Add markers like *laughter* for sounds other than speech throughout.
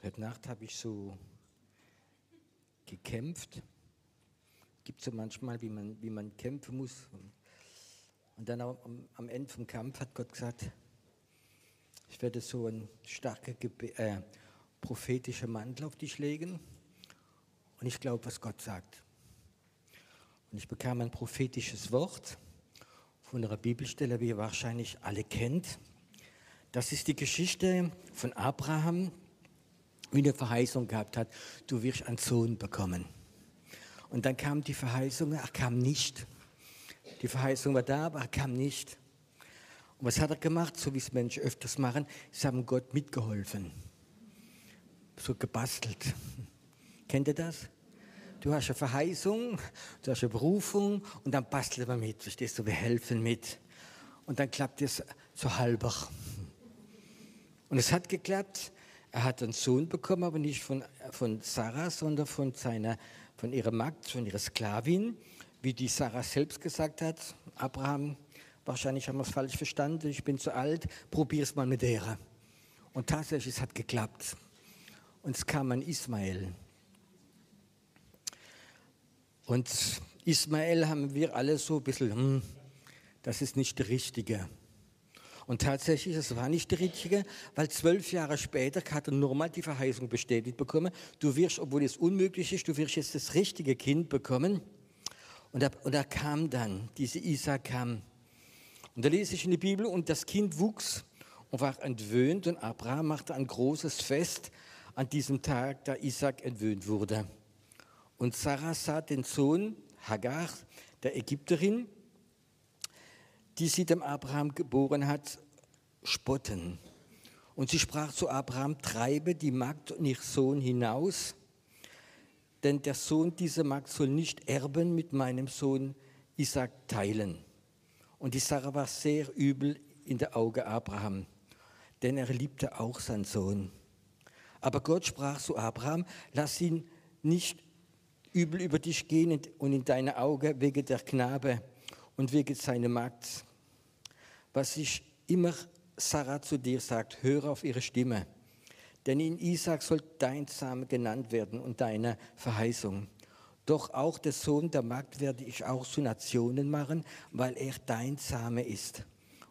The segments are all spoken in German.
Heute Nacht habe ich so gekämpft. Gibt so manchmal, wie man, wie man kämpfen muss. Und dann am, am Ende vom Kampf hat Gott gesagt, ich werde so ein starker äh, prophetischer Mantel auf dich legen und ich glaube, was Gott sagt. Und ich bekam ein prophetisches Wort von einer Bibelstelle, wie ihr wahrscheinlich alle kennt. Das ist die Geschichte von Abraham, wie eine Verheißung gehabt hat, du wirst einen Sohn bekommen. Und dann kam die Verheißung, er kam nicht. Die Verheißung war da, aber er kam nicht. Und was hat er gemacht, so wie es Menschen öfters machen? Sie haben Gott mitgeholfen. So gebastelt. Kennt ihr das? Du hast eine Verheißung, du hast eine Berufung und dann basteln wir mit, verstehst du? Wir helfen mit. Und dann klappt es so halber. Und es hat geklappt. Er hat einen Sohn bekommen, aber nicht von, von Sarah, sondern von, seiner, von ihrer Magd, von ihrer Sklavin, wie die Sarah selbst gesagt hat. Abraham, wahrscheinlich haben wir es falsch verstanden, ich bin zu alt, probier es mal mit der. Und tatsächlich, es hat geklappt. Und es kam ein Ismael. Und Ismael haben wir alle so ein bisschen, hm, das ist nicht der Richtige. Und tatsächlich, es war nicht der Richtige, weil zwölf Jahre später hat er nochmal die Verheißung bestätigt bekommen. Du wirst, obwohl es unmöglich ist, du wirst jetzt das richtige Kind bekommen. Und da, und da kam dann, diese Isaac kam. Und da lese ich in der Bibel, und das Kind wuchs und war entwöhnt und Abraham machte ein großes Fest an diesem Tag, da Isaac entwöhnt wurde. Und Sarah sah den Sohn Hagar, der Ägypterin, die sie dem Abraham geboren hat, spotten. Und sie sprach zu Abraham, treibe die Magd und ihr Sohn hinaus, denn der Sohn dieser Magd soll nicht erben mit meinem Sohn Isaac teilen. Und die Sarah war sehr übel in der Auge Abraham, denn er liebte auch seinen Sohn. Aber Gott sprach zu Abraham, lass ihn nicht übel über dich gehen und in deine Augen wegen der Knabe und wegen seiner Magd. Was ich immer Sarah zu dir sagt, höre auf ihre Stimme. Denn in Isaac soll dein Same genannt werden und deine Verheißung. Doch auch der Sohn der Magd werde ich auch zu Nationen machen, weil er dein Same ist.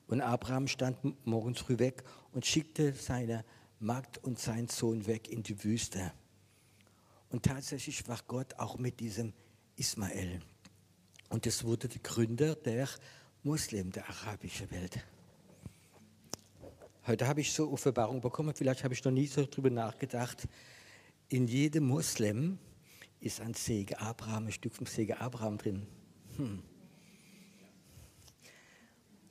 Und Abraham stand morgens früh weg und schickte seine Magd und seinen Sohn weg in die Wüste. Und tatsächlich war Gott auch mit diesem Ismael. Und es wurde der Gründer der Muslim, der arabischen Welt. Heute habe ich so Offenbarung bekommen, vielleicht habe ich noch nie so darüber nachgedacht. In jedem Muslim ist ein Segen Abraham, ein Stück vom Segen Abraham drin. Hm.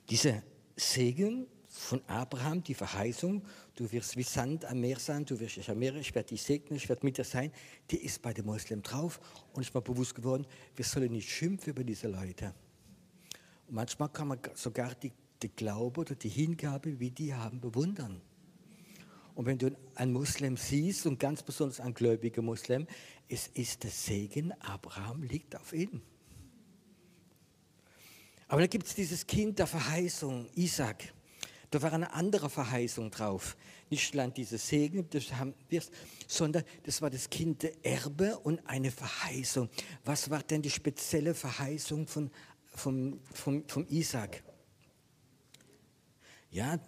Dieser Segen von Abraham, die Verheißung, du wirst wie Sand am Meer sein, du wirst dich am Meer, ich werde dich segnen, ich werde mit dir sein, die ist bei den Muslimen drauf. Und ich bin bewusst geworden, wir sollen nicht schimpfen über diese Leute. Manchmal kann man sogar die, die Glaube oder die Hingabe, wie die haben, bewundern. Und wenn du einen Muslim siehst, und ganz besonders einen gläubigen Muslim, es ist der Segen, Abraham liegt auf ihm. Aber da gibt es dieses Kind der Verheißung, Isaac. Da war eine andere Verheißung drauf. Nicht allein diese Segen, das haben wir, sondern das war das Kind der Erbe und eine Verheißung. Was war denn die spezielle Verheißung von, vom, vom, vom Isaac? Ja,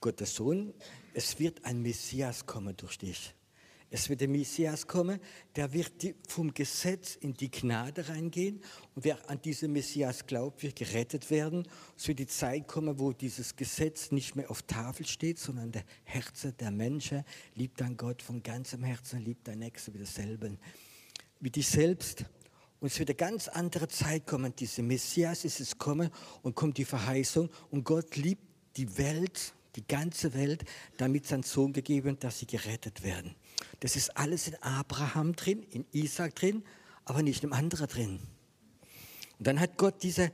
Gottes Sohn, es wird ein Messias kommen durch dich. Es wird der Messias kommen, der wird vom Gesetz in die Gnade reingehen. Und wer an diesen Messias glaubt, wird gerettet werden. Es wird die Zeit kommen, wo dieses Gesetz nicht mehr auf Tafel steht, sondern der Herzen der Menschen liebt dein Gott von ganzem Herzen, liebt dein Nächster wie dasselbe, wie dich selbst. Und es wird eine ganz andere Zeit kommen. Dieser Messias ist es kommen und kommt die Verheißung. Und Gott liebt die Welt, die ganze Welt, damit sein Sohn gegeben, dass sie gerettet werden. Das ist alles in Abraham drin, in Isaac drin, aber nicht im anderen drin. Und dann hat Gott diese,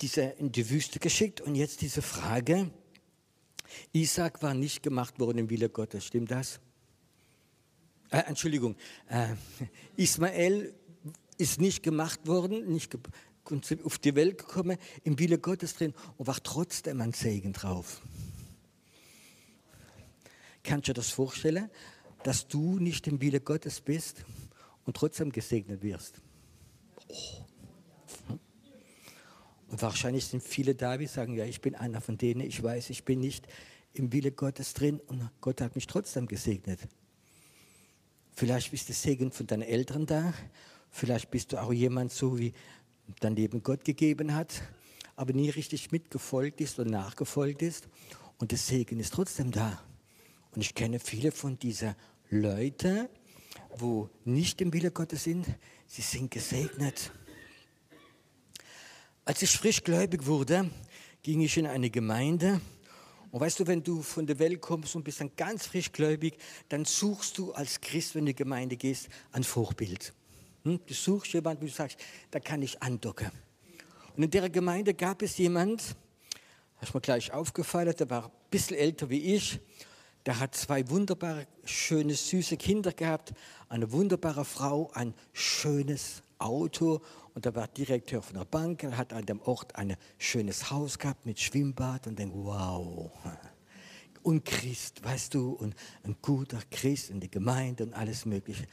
diese in die Wüste geschickt und jetzt diese Frage, Isaac war nicht gemacht worden im Wille Gottes, stimmt das? Äh, Entschuldigung, äh, *laughs* Ismael ist nicht gemacht worden, nicht ge auf die Welt gekommen, im Wille Gottes drin und war trotzdem ein Segen drauf. Kannst du dir das vorstellen? dass du nicht im Wille Gottes bist und trotzdem gesegnet wirst. Oh. Und wahrscheinlich sind viele da, die sagen, ja, ich bin einer von denen, ich weiß, ich bin nicht im Wille Gottes drin und Gott hat mich trotzdem gesegnet. Vielleicht bist du Segen von deinen Eltern da, vielleicht bist du auch jemand so, wie dein Leben Gott gegeben hat, aber nie richtig mitgefolgt ist und nachgefolgt ist und der Segen ist trotzdem da. Und ich kenne viele von diesen Leuten, wo nicht im Wille Gottes sind, sie sind gesegnet. Als ich frisch gläubig wurde, ging ich in eine Gemeinde. Und weißt du, wenn du von der Welt kommst und bist dann ganz frisch gläubig, dann suchst du als Christ, wenn du in die Gemeinde gehst, ein Vorbild. Hm? Du suchst jemanden, wo du sagst, da kann ich andocken. Und in der Gemeinde gab es jemand, hast mir gleich aufgefallen, der war ein bisschen älter wie ich. Der hat zwei wunderbare, schöne, süße Kinder gehabt, eine wunderbare Frau, ein schönes Auto und er war Direktor von der Bank. Er hat an dem Ort ein schönes Haus gehabt mit Schwimmbad und denkt, wow. Und Christ, weißt du, und ein guter Christ in die Gemeinde und alles Mögliche.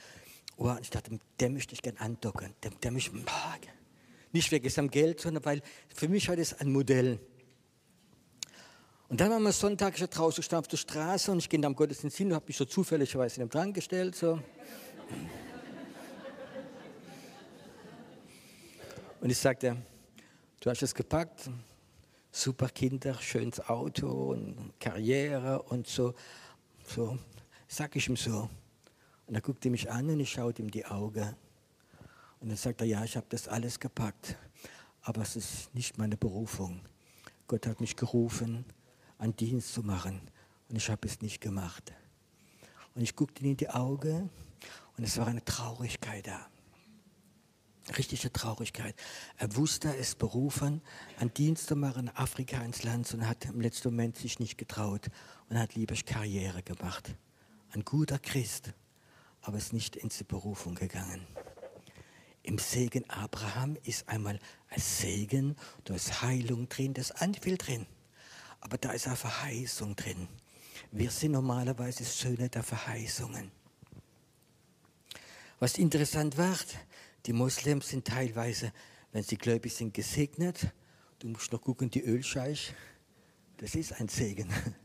Oh, ich dachte, dem möchte ich gerne andocken. Dem, dem ich mag. Nicht wegen seinem Geld, sondern weil für mich war das ein Modell. Und dann waren wir Sonntag schon draußen gestanden auf der Straße und ich ging am Gottesdienst hin und habe mich so zufälligerweise in dem dran gestellt. So. Und ich sagte, du hast es gepackt, super Kinder, schönes Auto und Karriere und so. So, sag ich ihm so. Und er guckte mich an und ich schaute ihm die Augen. Und dann sagt er, ja, ich habe das alles gepackt, aber es ist nicht meine Berufung. Gott hat mich gerufen, einen Dienst zu machen und ich habe es nicht gemacht. Und ich guckte ihn in die Augen und es war eine Traurigkeit da richtige Traurigkeit. Er wusste, er ist berufen, einen Dienst zu machen in Afrika ins Land und hat im letzten Moment sich nicht getraut und hat lieber Karriere gemacht. Ein guter Christ, aber ist nicht in die Berufung gegangen. Im Segen Abraham ist einmal ein Segen, da ist Heilung drin, da ist Anviel drin. Aber da ist auch Verheißung drin. Wir sind normalerweise Söhne der Verheißungen. Was interessant wird, die Moslems sind teilweise, wenn sie gläubig sind, gesegnet. Du musst noch gucken, die Ölscheich, das ist ein Segen. *laughs*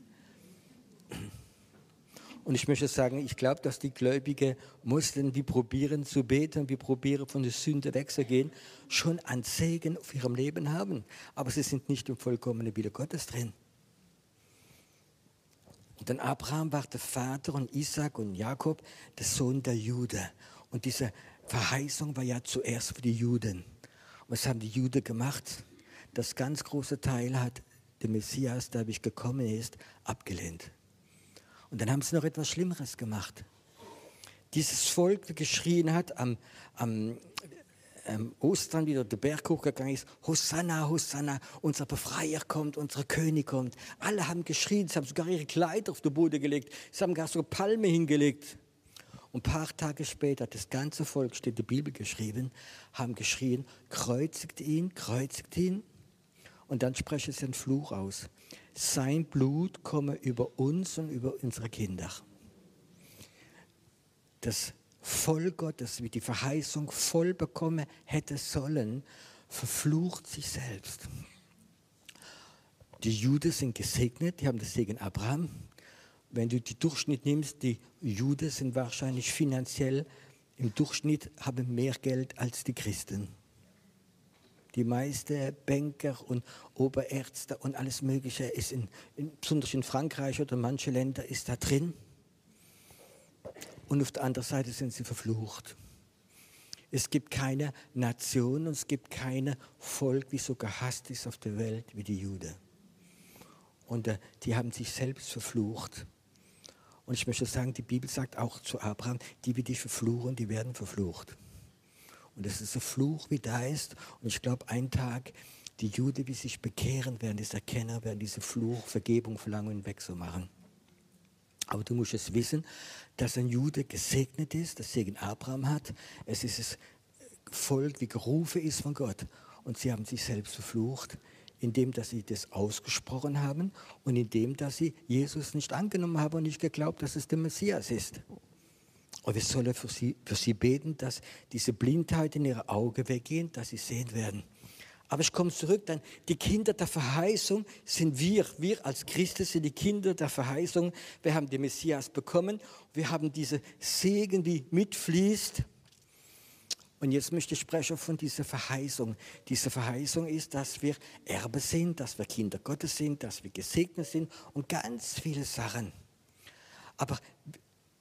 Und ich möchte sagen, ich glaube, dass die gläubigen Muslimen, die probieren zu beten, die probieren von der Sünde wegzugehen, schon einen Segen auf ihrem Leben haben. Aber sie sind nicht im vollkommenen Wille Gottes drin. Und dann Abraham war der Vater und Isaac und Jakob der Sohn der Jude. Und diese Verheißung war ja zuerst für die Juden. Und was haben die Juden gemacht? Das ganz große Teil hat der Messias, der wie gekommen ist, abgelehnt. Und dann haben sie noch etwas Schlimmeres gemacht. Dieses Volk, das geschrien hat am, am, am Ostern, wieder der Berg hochgegangen ist, Hosanna, Hosanna, unser Befreier kommt, unser König kommt. Alle haben geschrien, sie haben sogar ihre Kleider auf den Boden gelegt, sie haben gar so Palme hingelegt. Und ein paar Tage später, das ganze Volk, steht in der Bibel geschrieben, haben geschrien, kreuzigt ihn, kreuzigt ihn. Und dann sprechen sie einen Fluch aus. Sein Blut komme über uns und über unsere Kinder. Das Volk Gottes, wie die Verheißung voll bekommen hätte sollen, verflucht sich selbst. Die Juden sind gesegnet, die haben das Segen Abraham, wenn du die Durchschnitt nimmst, die Juden sind wahrscheinlich finanziell im Durchschnitt haben mehr Geld als die Christen. Die meisten Banker und Oberärzte und alles Mögliche ist in, in, besonders in Frankreich oder manche Länder ist da drin. Und auf der anderen Seite sind sie verflucht. Es gibt keine Nation und es gibt kein Volk, wie so gehasst ist auf der Welt wie die Juden. Und äh, die haben sich selbst verflucht. Und ich möchte sagen, die Bibel sagt auch zu Abraham, die, die dich verfluchen, die werden verflucht. Und das ist ein Fluch, wie da ist. Und ich glaube, ein Tag, die Juden, die sich bekehren werden, das Erkenner werden, diese Fluch, Vergebung verlangen und wegzumachen. Aber du musst es wissen, dass ein Jude gesegnet ist, das Segen Abraham hat. Es ist das Volk, wie gerufen ist von Gott. Und sie haben sich selbst verflucht indem dass sie das ausgesprochen haben und indem dass sie Jesus nicht angenommen haben und nicht geglaubt, dass es der Messias ist. Und wir sollen für sie, für sie beten, dass diese Blindheit in ihre Augen weggehen, dass sie sehen werden. Aber ich komme zurück, dann die Kinder der Verheißung sind wir. Wir als Christen sind die Kinder der Verheißung. Wir haben den Messias bekommen. Wir haben diese Segen, die mitfließt. Und jetzt möchte ich sprechen von dieser Verheißung. Diese Verheißung ist, dass wir Erbe sind, dass wir Kinder Gottes sind, dass wir gesegnet sind und ganz viele Sachen. Aber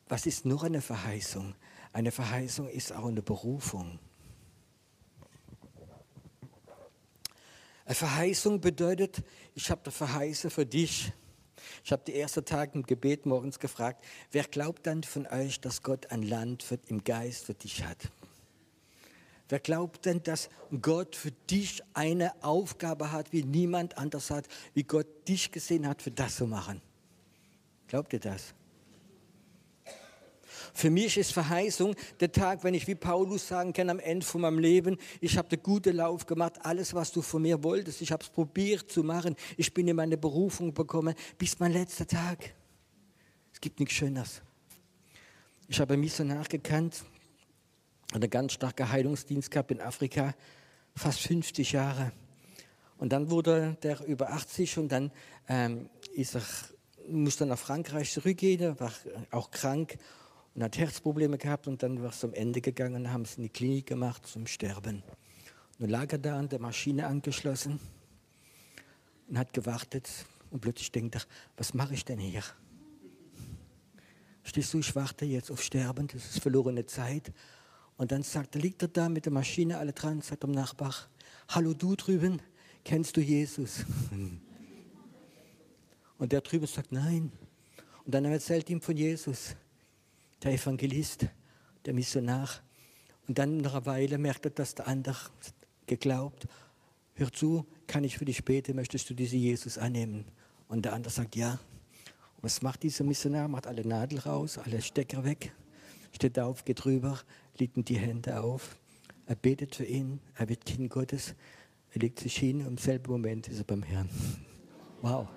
was ist noch eine Verheißung? Eine Verheißung ist auch eine Berufung. Eine Verheißung bedeutet, ich habe eine Verheißung für dich. Ich habe die ersten Tage im Gebet morgens gefragt, wer glaubt dann von euch, dass Gott ein Land für, im Geist für dich hat? Wer glaubt denn, dass Gott für dich eine Aufgabe hat, wie niemand anders hat, wie Gott dich gesehen hat, für das zu machen? Glaubt ihr das? Für mich ist Verheißung der Tag, wenn ich wie Paulus sagen kann am Ende von meinem Leben, ich habe den guten Lauf gemacht, alles, was du von mir wolltest, ich habe es probiert zu machen, ich bin in meine Berufung bekommen, bis mein letzter Tag. Es gibt nichts Schöneres. Ich habe mich so nachgekannt, einen ganz starken Heilungsdienst gehabt in Afrika, fast 50 Jahre. Und dann wurde der über 80 und dann ähm, ist er, musste nach Frankreich zurückgehen, war auch krank und hat Herzprobleme gehabt und dann war es zum Ende gegangen haben es in die Klinik gemacht zum Sterben. Dann lag er da an der Maschine angeschlossen und hat gewartet und plötzlich denkt er, was mache ich denn hier? Stehst du, ich warte jetzt auf Sterben, das ist verlorene Zeit. Und dann sagt, er, liegt er da mit der Maschine alle dran, sagt dem Nachbar, hallo du drüben, kennst du Jesus? *laughs* Und der drüben sagt, nein. Und dann erzählt ihm von Jesus der Evangelist, der Missionar. Und dann nach einer Weile merkt er, dass der andere geglaubt, hör zu, kann ich für dich beten, möchtest du diesen Jesus annehmen? Und der andere sagt, ja. Und was macht dieser Missionar? Macht alle Nadel raus, alle Stecker weg, steht auf, geht rüber, legt ihm die Hände auf. Er betet für ihn, er wird Kind Gottes, er legt sich hin im selben Moment ist er beim Herrn. Wow.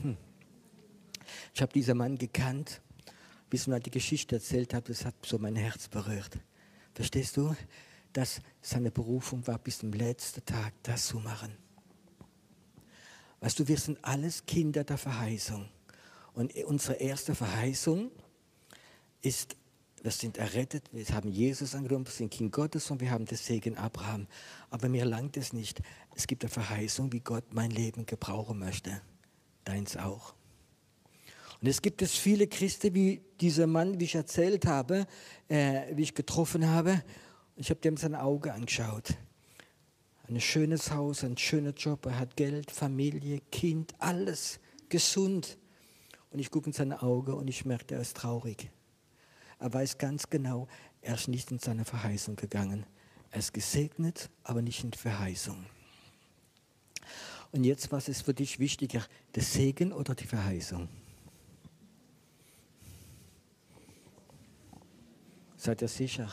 Hm. Ich habe diesen Mann gekannt bis mir die Geschichte erzählt hat, das hat so mein Herz berührt. Verstehst du? Dass seine Berufung war, bis zum letzten Tag das zu machen. Weißt du, wir sind alles Kinder der Verheißung. Und unsere erste Verheißung ist, wir sind errettet, wir haben Jesus angenommen, wir sind Kind Gottes und wir haben den Segen Abraham. Aber mir langt es nicht. Es gibt eine Verheißung, wie Gott mein Leben gebrauchen möchte. Deins auch. Und es gibt es viele Christen, wie dieser Mann, wie ich erzählt habe, äh, wie ich getroffen habe. Ich habe dem sein Auge angeschaut. Ein schönes Haus, ein schöner Job, er hat Geld, Familie, Kind, alles gesund. Und ich gucke in seine Augen und ich merke, er ist traurig. Er weiß ganz genau, er ist nicht in seine Verheißung gegangen. Er ist gesegnet, aber nicht in Verheißung. Und jetzt, was ist für dich wichtiger, der Segen oder die Verheißung? Seid ihr sicher?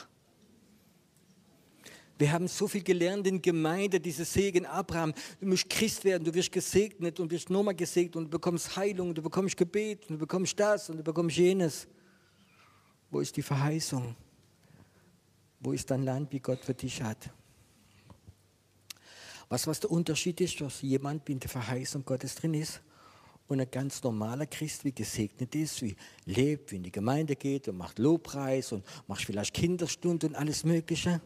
Wir haben so viel gelernt in Gemeinde, dieses Segen Abraham. Du musst Christ werden, du wirst gesegnet und wirst nochmal gesegnet und du bekommst Heilung, und du bekommst Gebet und du bekommst das und du bekommst jenes. Wo ist die Verheißung? Wo ist dein Land, wie Gott für dich hat? Was, was der Unterschied ist, dass jemand in der Verheißung Gottes drin ist und ein ganz normaler Christ, wie gesegnet ist, wie lebt, wie in die Gemeinde geht und macht Lobpreis und macht vielleicht Kinderstunde und alles Mögliche.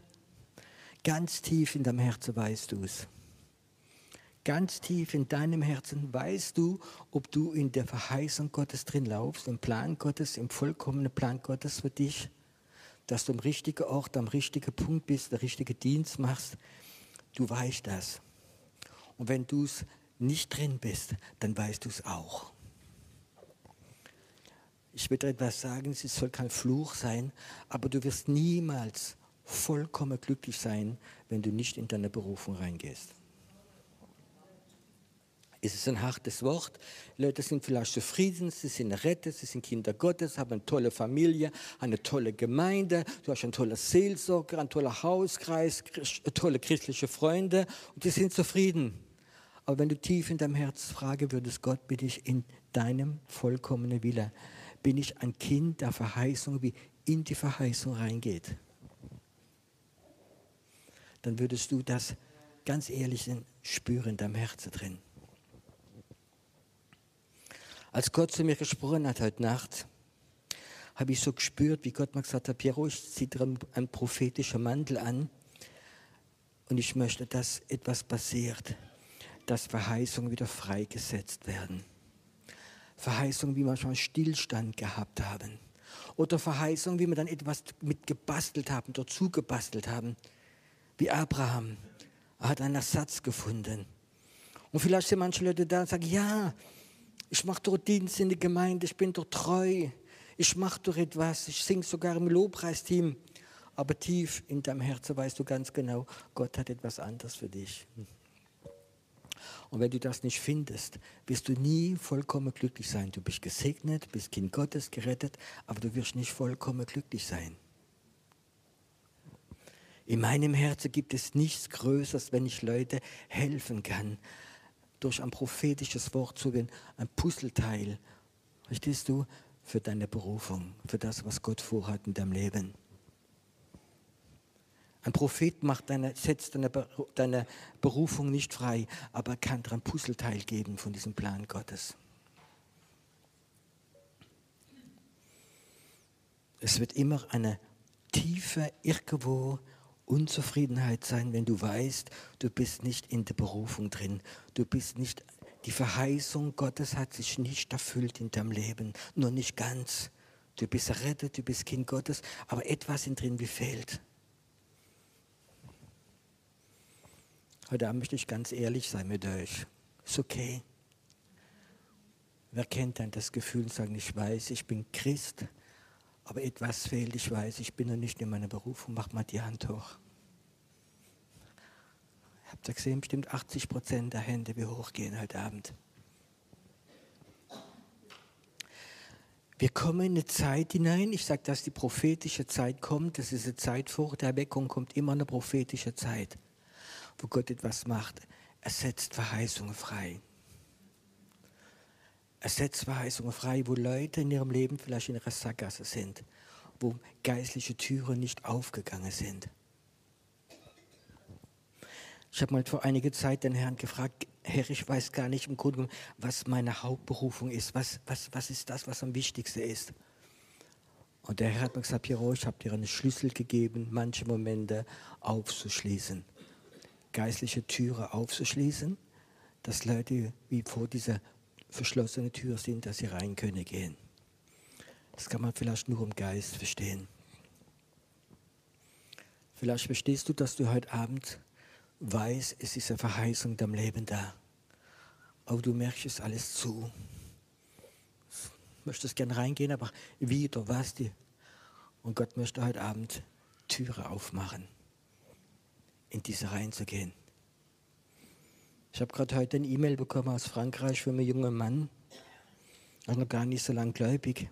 Ganz tief in deinem Herzen weißt du es. Ganz tief in deinem Herzen weißt du, ob du in der Verheißung Gottes drin laufst, im Plan Gottes, im vollkommenen Plan Gottes für dich, dass du am richtigen Ort, am richtigen Punkt bist, der richtige Dienst machst. Du weißt das. Und wenn du es nicht drin bist, dann weißt du es auch. Ich will etwas sagen, es soll kein Fluch sein, aber du wirst niemals vollkommen glücklich sein, wenn du nicht in deine Berufung reingehst. Es ist ein hartes Wort. Leute sind vielleicht zufrieden, sie sind rettet, sie sind Kinder Gottes, haben eine tolle Familie, eine tolle Gemeinde, du hast einen tollen Seelsorger, einen tollen Hauskreis, tolle christliche Freunde und sie sind zufrieden. Aber wenn du tief in deinem Herz fragen würdest, Gott, bitte ich in deinem vollkommenen Wille, bin ich ein Kind der Verheißung, wie in die Verheißung reingeht. Dann würdest du das ganz ehrlich spüren in deinem Herzen drin. Als Gott zu mir gesprochen hat heute Nacht, habe ich so gespürt, wie Gott mir gesagt hat, Piero, ich ziehe dir einen prophetischen Mantel an und ich möchte, dass etwas passiert, dass Verheißungen wieder freigesetzt werden. Verheißungen, wie wir schon Stillstand gehabt haben. Oder Verheißungen, wie wir dann etwas mitgebastelt haben, dazu gebastelt haben. Wie Abraham. Er hat einen Ersatz gefunden. Und vielleicht sind manche Leute da und sagen, ja, ich mache doch Dienst in der Gemeinde, ich bin doch treu, ich mache doch etwas, ich singe sogar im Lobpreisteam. Aber tief in deinem Herzen weißt du ganz genau, Gott hat etwas anderes für dich. Und wenn du das nicht findest, wirst du nie vollkommen glücklich sein. Du bist gesegnet, bist Kind Gottes, gerettet, aber du wirst nicht vollkommen glücklich sein. In meinem Herzen gibt es nichts Größeres, wenn ich Leute helfen kann, durch ein prophetisches Wort zu gehen, ein Puzzleteil, verstehst du, für deine Berufung, für das, was Gott vorhat in deinem Leben. Ein Prophet macht deine, setzt deine, deine Berufung nicht frei, aber er kann dir ein Puzzleteil geben von diesem Plan Gottes. Es wird immer eine tiefe, irgendwo Unzufriedenheit sein, wenn du weißt, du bist nicht in der Berufung drin. Du bist nicht, die Verheißung Gottes hat sich nicht erfüllt in deinem Leben, nur nicht ganz. Du bist errettet, du bist Kind Gottes, aber etwas in drin wie fehlt. Heute Abend möchte ich ganz ehrlich sein mit euch. Ist okay. Wer kennt dann das Gefühl und sagt, ich weiß, ich bin Christ, aber etwas fehlt, ich weiß, ich bin noch nicht in meiner Berufung, mach mal die Hand hoch. Habt ihr gesehen, bestimmt 80 Prozent der Hände, wie hochgehen heute Abend. Wir kommen in eine Zeit hinein, ich sage, dass die prophetische Zeit kommt, das ist eine Zeit vor der Erweckung, kommt immer eine prophetische Zeit wo Gott etwas macht. Er setzt Verheißungen frei. Er setzt Verheißungen frei, wo Leute in ihrem Leben vielleicht in ihrer Sackgasse sind, wo geistliche Türen nicht aufgegangen sind. Ich habe mal vor einiger Zeit den Herrn gefragt, Herr, ich weiß gar nicht im Grunde genommen, was meine Hauptberufung ist. Was, was, was ist das, was am wichtigsten ist? Und der Herr hat mir gesagt, Piero, ich habe dir einen Schlüssel gegeben, manche Momente aufzuschließen geistliche Türe aufzuschließen, dass Leute wie vor dieser verschlossenen Tür sind, dass sie rein können gehen. Das kann man vielleicht nur im Geist verstehen. Vielleicht verstehst du, dass du heute Abend weißt, es ist eine Verheißung in deinem Leben da. Aber du merkst es alles zu. Du möchtest gerne reingehen, aber wie oder was dir. Und Gott möchte heute Abend Türe aufmachen in diese reinzugehen. Ich habe gerade heute eine E-Mail bekommen aus Frankreich für einen jungen Mann, er noch gar nicht so lang gläubig.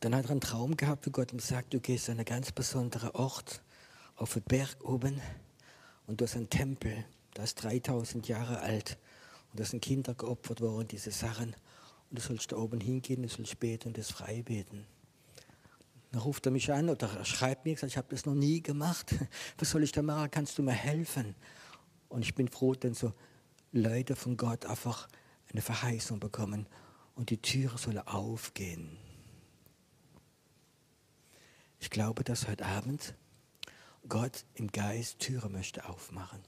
Dann hat er einen Traum gehabt, wo Gott ihm sagt, du gehst an einen ganz besonderen Ort, auf den Berg oben, und du hast einen Tempel, der ist 3000 Jahre alt, und da sind Kinder geopfert worden, diese Sachen, und du sollst da oben hingehen, du sollst beten und das frei beten. Dann ruft er mich an oder er schreibt mir, ich habe das noch nie gemacht. *laughs* Was soll ich da machen? Kannst du mir helfen? Und ich bin froh, denn so Leute von Gott einfach eine Verheißung bekommen und die Türe soll aufgehen. Ich glaube, dass heute Abend Gott im Geist Türe möchte aufmachen.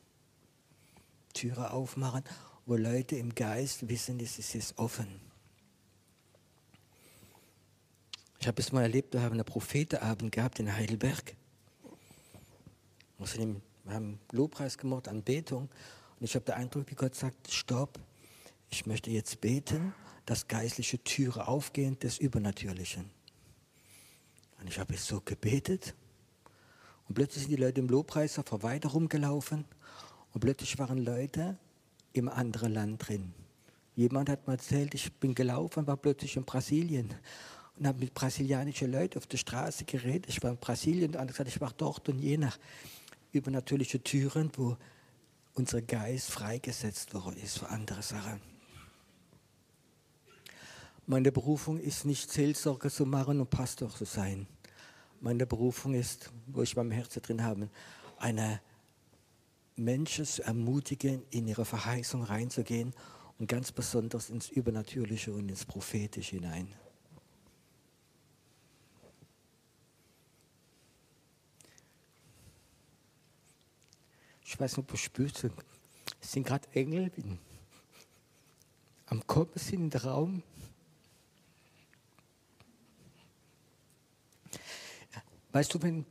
Türe aufmachen, wo Leute im Geist wissen, es ist jetzt offen. Ich habe es mal erlebt, wir haben einen Prophetenabend gehabt in Heidelberg. Wir haben Lobpreis gemacht, Anbetung. Und ich habe den Eindruck, wie Gott sagt, stopp, ich möchte jetzt beten, dass geistliche Türen aufgehen des Übernatürlichen. Und ich habe es so gebetet. Und plötzlich sind die Leute im Lobpreis auf weiter rumgelaufen. Und plötzlich waren Leute im anderen Land drin. Jemand hat mir erzählt, ich bin gelaufen, war plötzlich in Brasilien und habe mit brasilianischen Leuten auf der Straße geredet. Ich war in Brasilien und andere gesagt, ich war dort und je nach übernatürliche Türen, wo unser Geist freigesetzt worden ist für andere Sachen. Meine Berufung ist nicht Seelsorger zu machen und Pastor zu sein. Meine Berufung ist, wo ich beim Herzen drin habe, eine Menschen zu ermutigen, in ihre Verheißung reinzugehen und ganz besonders ins Übernatürliche und ins Prophetische hinein. Ich weiß nicht, ob du spürst, es sind gerade Engel am Kommen sind in den Raum. Weißt du, wenn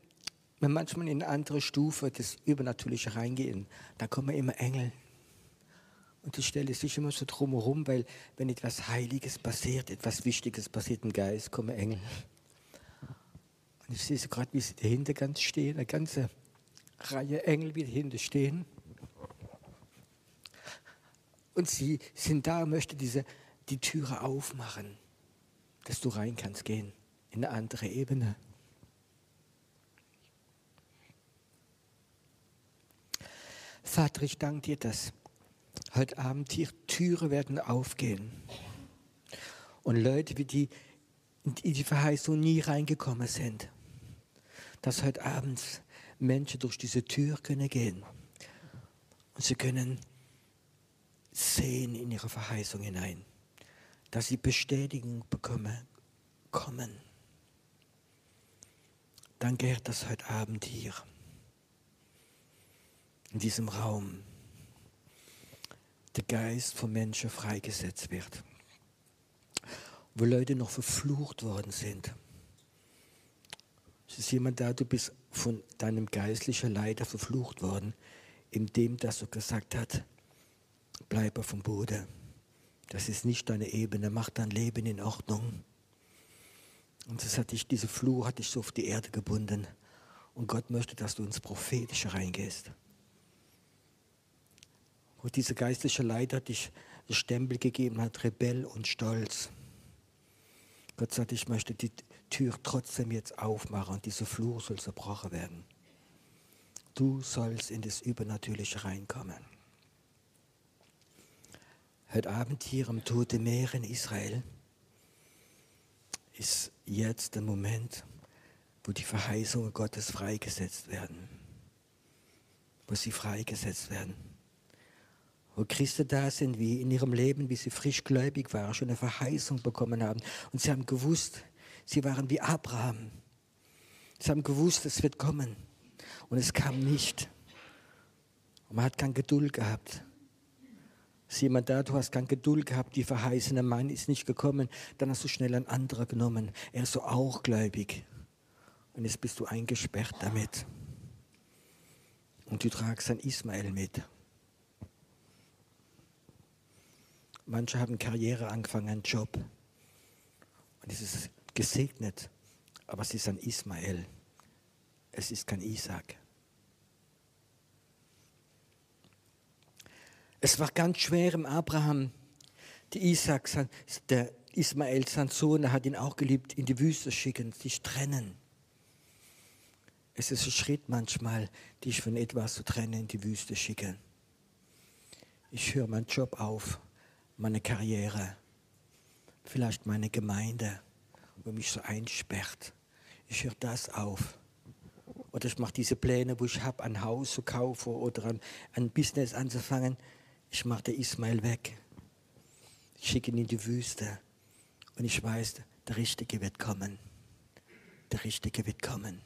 wir manchmal in eine andere Stufe des Übernatürlichen reingehen, da kommen immer Engel. Und die stelle sich immer so drumherum, weil wenn etwas Heiliges passiert, etwas Wichtiges passiert im Geist, kommen Engel. Und ich sehe so gerade, wie sie dahinter ganz stehen, eine ganze Reihe Engel, wie dahinter stehen. Und sie sind da und möchten diese, die Türe aufmachen, dass du rein kannst gehen in eine andere Ebene. Vater, ich danke dir, dass heute Abend die Türen werden aufgehen. Und Leute, wie die in die Verheißung nie reingekommen sind, dass heute Abend Menschen durch diese Tür können gehen. Und sie können sehen in ihre Verheißung hinein, dass sie Bestätigung bekommen, kommen. Danke, Herr, dass heute Abend hier in diesem Raum der Geist von Menschen freigesetzt wird. Wo Leute noch verflucht worden sind. Es ist jemand da, du bist von deinem geistlichen Leiter verflucht worden, indem dass er gesagt hat, bleibe vom Boden. Das ist nicht deine Ebene, mach dein Leben in Ordnung. Und das hat dich, diese Fluch hat dich so auf die Erde gebunden. Und Gott möchte, dass du ins Prophetische reingehst. Und dieser geistliche Leiter dich den Stempel gegeben hat, Rebell und Stolz. Gott sagt, ich möchte die Tür trotzdem jetzt aufmachen und dieser Fluch soll zerbrochen werden. Du sollst in das Übernatürliche reinkommen. Heute Abend hier am Tote Meer in Israel ist jetzt der Moment, wo die Verheißungen Gottes freigesetzt werden. Wo sie freigesetzt werden wo Christen da sind, wie in ihrem Leben, wie sie frischgläubig waren, schon eine Verheißung bekommen haben. Und sie haben gewusst, sie waren wie Abraham. Sie haben gewusst, es wird kommen. Und es kam nicht. Und man hat keine Geduld gehabt. Ist jemand da, du hast keine Geduld gehabt, die verheißene Mann ist nicht gekommen, dann hast du schnell einen anderen genommen. Er ist so auch gläubig. Und jetzt bist du eingesperrt damit. Und du tragst ein Ismael mit. Manche haben Karriere angefangen, einen Job. Und es ist gesegnet, aber es ist ein Ismael. Es ist kein Isaac. Es war ganz schwer im Abraham, die Isaac, der Ismael, sein Sohn, er hat ihn auch geliebt, in die Wüste schicken, sich trennen. Es ist ein Schritt manchmal, dich von etwas zu trennen, in die Wüste schicken. Ich höre meinen Job auf meine Karriere, vielleicht meine Gemeinde, wo mich so einsperrt. Ich höre das auf. Oder ich mache diese Pläne, wo ich habe, ein Haus zu kaufen oder ein, ein Business anzufangen. Ich mache den Ismail weg. Ich schicke ihn in die Wüste. Und ich weiß, der Richtige wird kommen. Der Richtige wird kommen.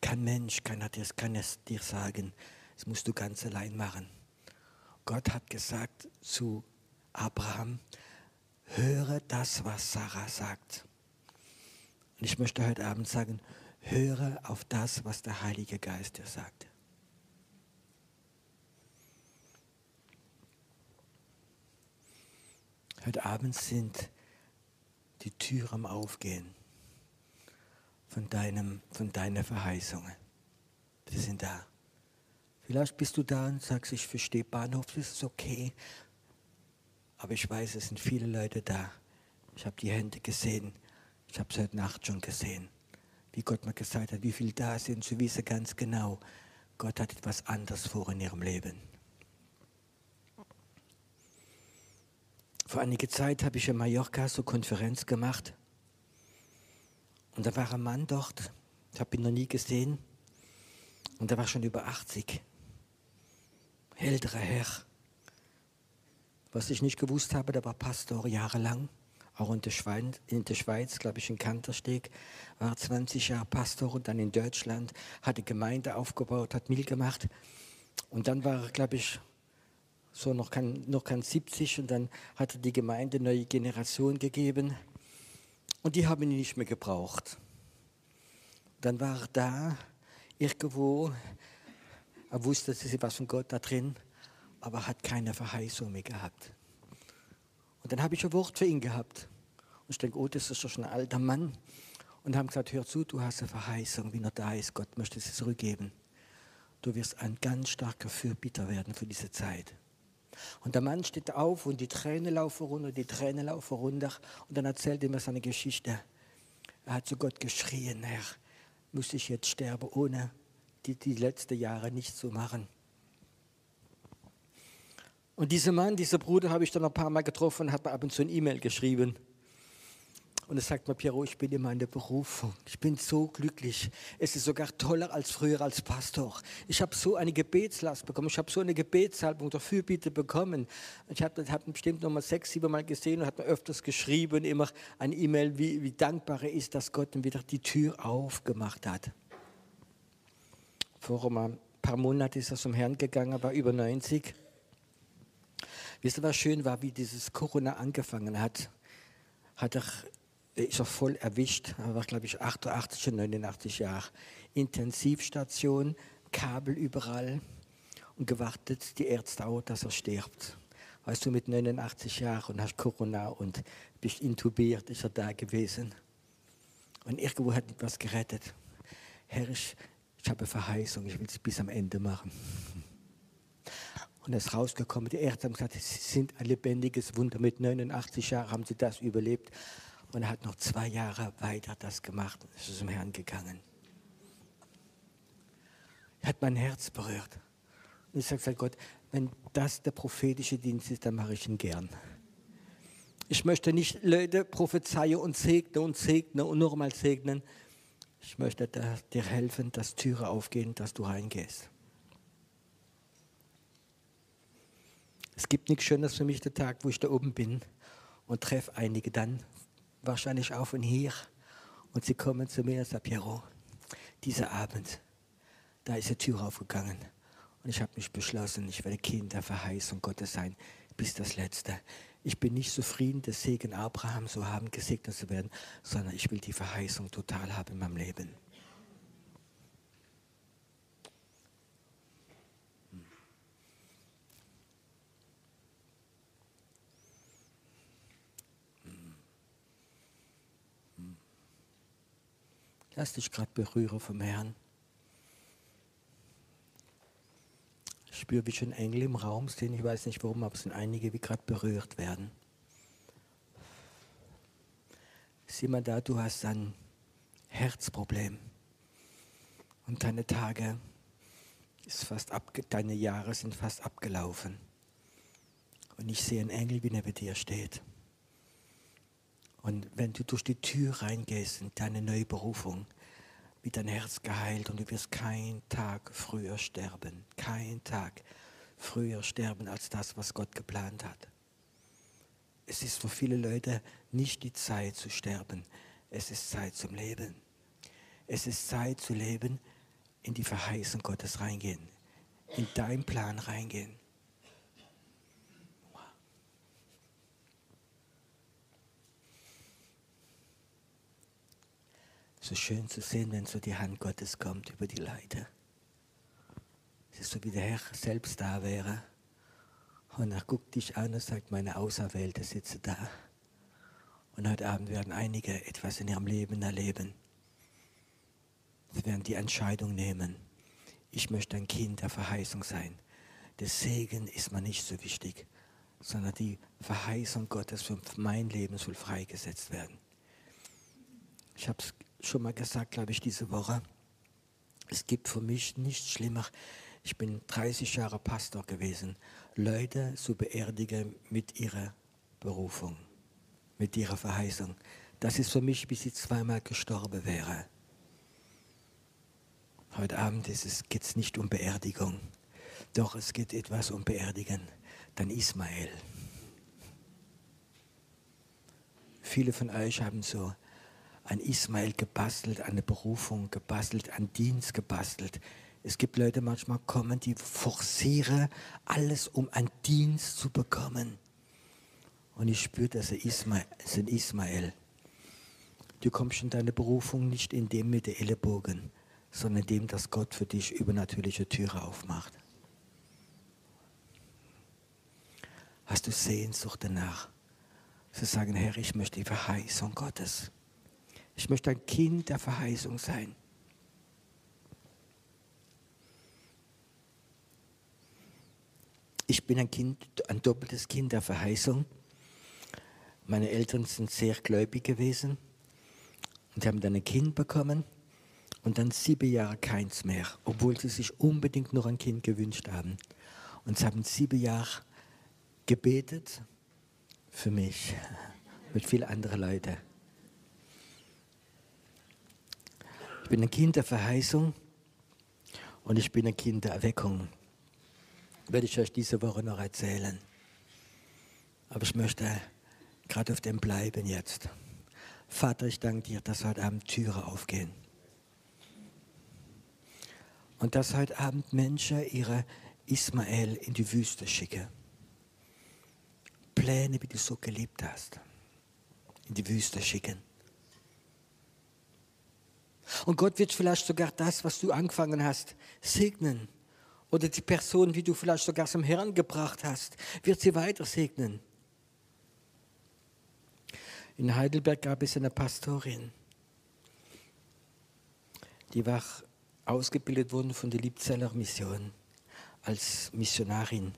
Kein Mensch kann, kann es dir sagen. Das musst du ganz allein machen. Gott hat gesagt zu Abraham, höre das, was Sarah sagt. Und ich möchte heute Abend sagen, höre auf das, was der Heilige Geist dir sagt. Heute Abend sind die Türen am Aufgehen von, deinem, von deiner Verheißungen. Die sind da. Vielleicht bist du da und sagst, ich verstehe Bahnhof, das ist okay. Aber ich weiß, es sind viele Leute da. Ich habe die Hände gesehen. Ich habe es heute Nacht schon gesehen. Wie Gott mir gesagt hat, wie viele da sind, sie wissen ganz genau, Gott hat etwas anderes vor in ihrem Leben. Vor einiger Zeit habe ich in Mallorca so Konferenz gemacht. Und da war ein Mann dort, ich habe ihn noch nie gesehen. Und der war schon über 80. Älterer Herr. Was ich nicht gewusst habe, der war Pastor jahrelang, auch in der Schweiz, in der Schweiz glaube ich in Kantersteg, war 20 Jahre Pastor und dann in Deutschland, hatte Gemeinde aufgebaut, hat Mil gemacht. Und dann war er, glaube ich, so noch kein, noch kein 70 und dann hat er die Gemeinde neue Generation gegeben und die haben ihn nicht mehr gebraucht. Dann war er da, irgendwo, er wusste, es ist was von Gott da drin, aber hat keine Verheißung mehr gehabt. Und dann habe ich ein Wort für ihn gehabt. Und ich denke, oh, das ist doch schon ein alter Mann. Und haben gesagt, hör zu, du hast eine Verheißung, wie er da ist. Gott möchte sie zurückgeben. Du wirst ein ganz starker Fürbitter werden für diese Zeit. Und der Mann steht auf und die Tränen laufen runter, die Tränen laufen runter. Und dann erzählt er mir seine Geschichte. Er hat zu Gott geschrien, Herr, muss ich jetzt sterben, ohne die, die letzten Jahre nicht zu machen. Und dieser Mann, dieser Bruder habe ich dann ein paar Mal getroffen und hat mir ab und zu eine E-Mail geschrieben. Und er sagt mir, Piero, ich bin in meiner Berufung. Ich bin so glücklich. Es ist sogar toller als früher als Pastor. Ich habe so eine Gebetslast bekommen. Ich habe so eine Gebetssalbung der Fürbitte bekommen. Ich habe hab bestimmt noch mal sechs, sieben Mal gesehen und hat mir öfters geschrieben, immer eine E-Mail, wie, wie dankbar er ist, dass Gott ihm wieder die Tür aufgemacht hat. Vor ein paar Monaten ist er zum Herrn gegangen, war über 90. Wisst ihr, was schön war, wie dieses Corona angefangen hat? Hat er ist er voll erwischt. Er war, glaube ich, 88, 89 Jahre. Intensivstation, Kabel überall und gewartet die Ärzte auch, dass er stirbt. Weißt du, mit 89 Jahren und hast Corona und bist intubiert, ist er da gewesen. Und irgendwo hat etwas gerettet. Herr, ich, ich habe Verheißung, ich will es bis am Ende machen. Und er ist rausgekommen. Die Ärzte haben gesagt, sie sind ein lebendiges Wunder. Mit 89 Jahren haben sie das überlebt. Und er hat noch zwei Jahre weiter das gemacht und ist zum Herrn gegangen. Er hat mein Herz berührt. Und ich sage Gott, wenn das der prophetische Dienst ist, dann mache ich ihn gern. Ich möchte nicht Leute prophezeien und segnen und segnen und nochmal segnen. Ich möchte dir helfen, dass Türe aufgehen, dass du reingehst. Es gibt nichts Schönes für mich, der Tag, wo ich da oben bin und treffe einige dann wahrscheinlich auch von hier. Und sie kommen zu mir und sagen, Piero, dieser Abend, da ist die Tür aufgegangen. Und ich habe mich beschlossen, ich werde Kind der Verheißung Gottes sein, bis das Letzte. Ich bin nicht zufrieden, das Segen Abraham so haben, gesegnet zu werden, sondern ich will die Verheißung total haben in meinem Leben. Lass dich gerade berühren vom Herrn. Ich spüre, wie schon Engel im Raum sind. Ich weiß nicht warum, aber es sind einige, die gerade berührt werden. Sieh mal da, du hast ein Herzproblem. Und deine Tage ist fast abge deine Jahre sind fast abgelaufen. Und ich sehe einen Engel, wie er bei dir steht. Und wenn du durch die Tür reingehst in deine neue Berufung, wird dein Herz geheilt und du wirst keinen Tag früher sterben. Kein Tag früher sterben als das, was Gott geplant hat. Es ist für viele Leute nicht die Zeit zu sterben. Es ist Zeit zum Leben. Es ist Zeit zu leben, in die Verheißung Gottes reingehen, in deinen Plan reingehen. So schön zu sehen, wenn so die Hand Gottes kommt über die Leute. Es ist so, wie der Herr selbst da wäre. Und er guckt dich an und sagt, meine Auserwählte sitze da. Und heute Abend werden einige etwas in ihrem Leben erleben. Sie werden die Entscheidung nehmen. Ich möchte ein Kind der Verheißung sein. Der Segen ist mir nicht so wichtig, sondern die Verheißung Gottes für mein Leben soll freigesetzt werden. Ich habe es schon mal gesagt, glaube ich, diese Woche. Es gibt für mich nichts schlimmer. Ich bin 30 Jahre Pastor gewesen. Leute zu beerdigen mit ihrer Berufung, mit ihrer Verheißung. Das ist für mich, wie sie zweimal gestorben wäre. Heute Abend geht es nicht um Beerdigung, doch es geht etwas um Beerdigen. Dann Ismael. Viele von euch haben so an Ismael gebastelt, an eine Berufung gebastelt, an Dienst gebastelt. Es gibt Leute, manchmal kommen, die forcieren alles, um einen Dienst zu bekommen. Und ich spüre, dass er Ismael. Du kommst in deine Berufung nicht in dem mit den Ellenbogen, sondern in dem, dass Gott für dich übernatürliche Türen aufmacht. Hast du Sehnsucht danach, zu sagen, Herr, ich möchte die Verheißung Gottes. Ich möchte ein Kind der Verheißung sein. Ich bin ein Kind, ein doppeltes Kind der Verheißung. Meine Eltern sind sehr gläubig gewesen und haben dann ein Kind bekommen und dann sieben Jahre keins mehr, obwohl sie sich unbedingt noch ein Kind gewünscht haben. Und sie haben sieben Jahre gebetet für mich mit vielen anderen Leuten. Ich bin ein Kind der Verheißung und ich bin ein Kind der Erweckung. Werde ich euch diese Woche noch erzählen. Aber ich möchte gerade auf dem bleiben jetzt. Vater, ich danke dir, dass heute Abend Türen aufgehen. Und dass heute Abend Menschen ihre Ismael in die Wüste schicken. Pläne, wie du so geliebt hast, in die Wüste schicken. Und Gott wird vielleicht sogar das, was du angefangen hast, segnen. Oder die Person, die du vielleicht sogar zum Herrn gebracht hast, wird sie weiter segnen. In Heidelberg gab es eine Pastorin, die war ausgebildet worden von der Liebzeller Mission als Missionarin.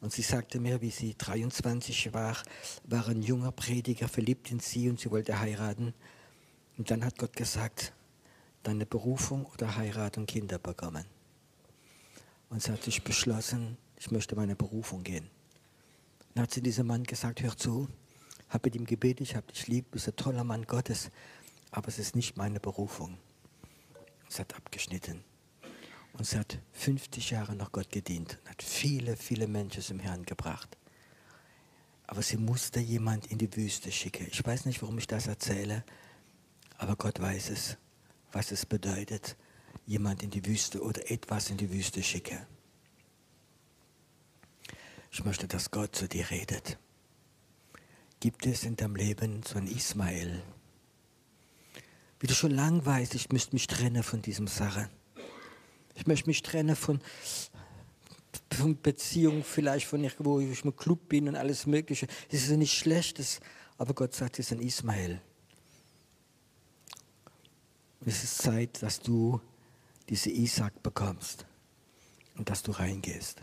Und sie sagte mir, wie sie 23 war, war ein junger Prediger verliebt in sie und sie wollte heiraten. Und dann hat Gott gesagt, deine Berufung oder Heirat und Kinder bekommen. Und sie hat sich beschlossen, ich möchte meine Berufung gehen. Dann hat sie diesem Mann gesagt, hör zu, habe mit ihm gebetet, ich habe dich lieb, du bist ein toller Mann Gottes, aber es ist nicht meine Berufung. Sie hat abgeschnitten. Und sie hat 50 Jahre noch Gott gedient und hat viele, viele Menschen zum Herrn gebracht. Aber sie musste jemand in die Wüste schicken. Ich weiß nicht, warum ich das erzähle, aber Gott weiß es, was es bedeutet, jemand in die Wüste oder etwas in die Wüste schicken. Ich möchte, dass Gott zu dir redet. Gibt es in deinem Leben so einen Ismael? Wie du schon lang weißt, ich müsste mich trennen von diesem Sache. Ich möchte mich trennen von, von Beziehungen, vielleicht von irgendwo, wo ich im Club bin und alles Mögliche. Das ist nicht Schlechtes, aber Gott sagt, es ist ein Ismael. Es ist Zeit, dass du diese Isaac bekommst und dass du reingehst.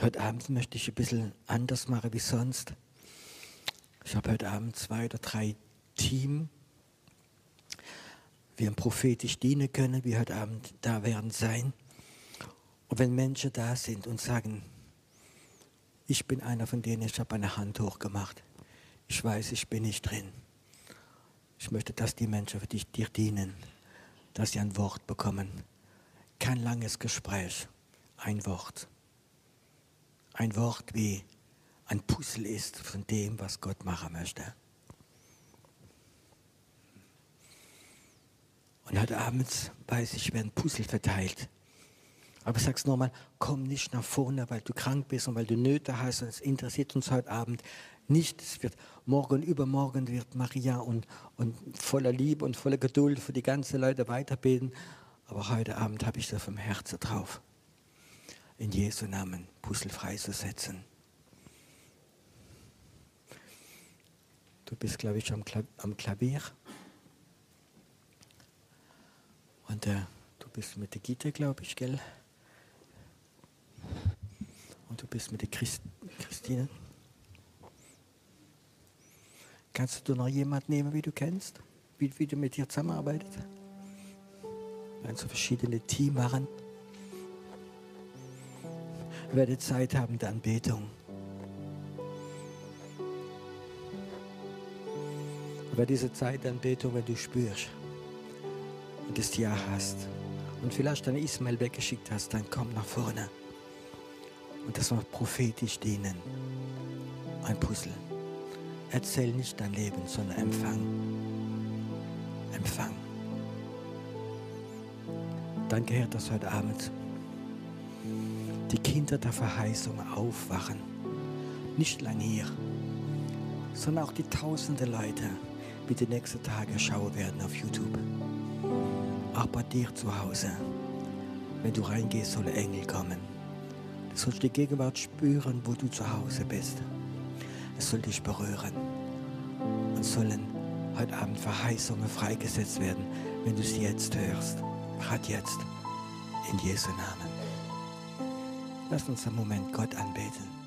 Heute Abend möchte ich ein bisschen anders machen wie sonst. Ich habe heute Abend zwei oder drei Team, wir prophetisch dienen können, wie heute Abend da werden sein. Und wenn Menschen da sind und sagen, ich bin einer von denen, ich habe eine Hand hochgemacht. Ich weiß, ich bin nicht drin. Ich möchte, dass die Menschen für dich dir dienen, dass sie ein Wort bekommen. Kein langes Gespräch, ein Wort ein Wort wie ein Puzzle ist von dem, was Gott machen möchte. Und heute Abend weiß ich, werden Puzzle verteilt. Aber ich sage es nochmal, komm nicht nach vorne, weil du krank bist und weil du Nöte hast. Und es interessiert uns heute Abend nicht. Es wird morgen, übermorgen wird Maria und, und voller Liebe und voller Geduld für die ganzen Leute weiterbeten. Aber heute Abend habe ich das vom Herzen drauf in Jesu Namen Puzzle freizusetzen. Du bist, glaube ich, am, Klavier. Und äh, du bist mit der Gitte, glaube ich, gell? Und du bist mit der Christ Christine. Kannst du noch jemanden nehmen, wie du kennst? Wie, wie du mit dir zusammenarbeitest? Wenn so verschiedene Teams machen. werde Zeit haben der Anbetung. Aber diese Zeit der Anbetung, wenn du spürst und das Ja hast und vielleicht deinen Ismael weggeschickt hast, dann komm nach vorne. Und das wird prophetisch dienen. Ein Puzzle. Erzähl nicht dein Leben, sondern empfang. Empfang. Danke, Herr, dass heute Abend die Kinder der Verheißung aufwachen. Nicht lang hier, sondern auch die tausende Leute, die die nächsten Tage schauen werden auf YouTube. Auch bei dir zu Hause. Wenn du reingehst, soll Engel kommen. Du sollst die Gegenwart spüren, wo du zu Hause bist. Es soll dich berühren. Und sollen heute Abend Verheißungen freigesetzt werden, wenn du sie jetzt hörst. Gerade jetzt. In Jesu Namen. Lass uns einen Moment Gott anbeten.